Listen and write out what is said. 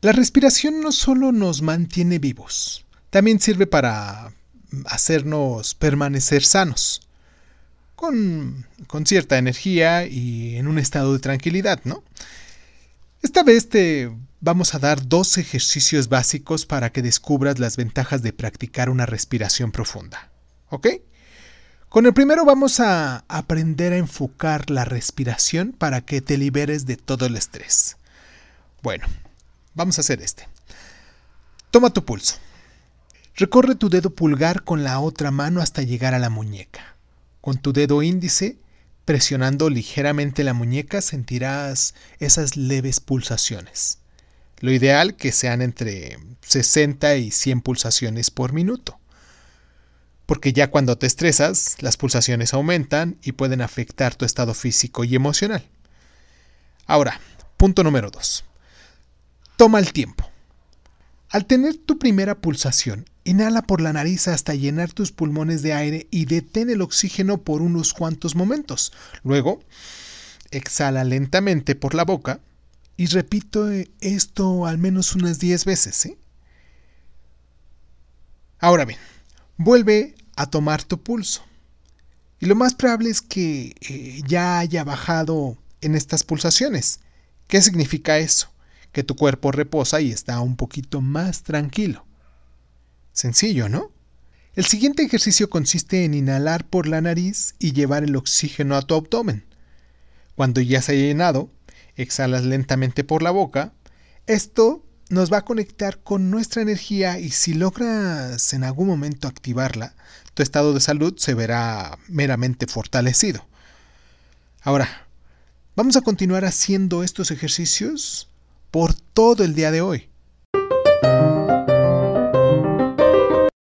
La respiración no solo nos mantiene vivos, también sirve para hacernos permanecer sanos, con, con, cierta energía y en un estado de tranquilidad, ¿no? Esta vez te vamos a dar dos ejercicios básicos para que descubras las ventajas de practicar una respiración profunda, ¿ok? Con el primero vamos a aprender a enfocar la respiración para que te liberes de todo el estrés. Bueno, vamos a hacer este. Toma tu pulso. Recorre tu dedo pulgar con la otra mano hasta llegar a la muñeca. Con tu dedo índice, presionando ligeramente la muñeca, sentirás esas leves pulsaciones. Lo ideal que sean entre 60 y 100 pulsaciones por minuto porque ya cuando te estresas, las pulsaciones aumentan y pueden afectar tu estado físico y emocional. Ahora, punto número 2. Toma el tiempo. Al tener tu primera pulsación, inhala por la nariz hasta llenar tus pulmones de aire y detén el oxígeno por unos cuantos momentos. Luego, exhala lentamente por la boca y repito esto al menos unas 10 veces. ¿eh? Ahora bien, vuelve a tomar tu pulso. Y lo más probable es que eh, ya haya bajado en estas pulsaciones. ¿Qué significa eso? Que tu cuerpo reposa y está un poquito más tranquilo. Sencillo, ¿no? El siguiente ejercicio consiste en inhalar por la nariz y llevar el oxígeno a tu abdomen. Cuando ya se haya llenado, exhalas lentamente por la boca. Esto nos va a conectar con nuestra energía y si logras en algún momento activarla, tu estado de salud se verá meramente fortalecido. Ahora, vamos a continuar haciendo estos ejercicios por todo el día de hoy.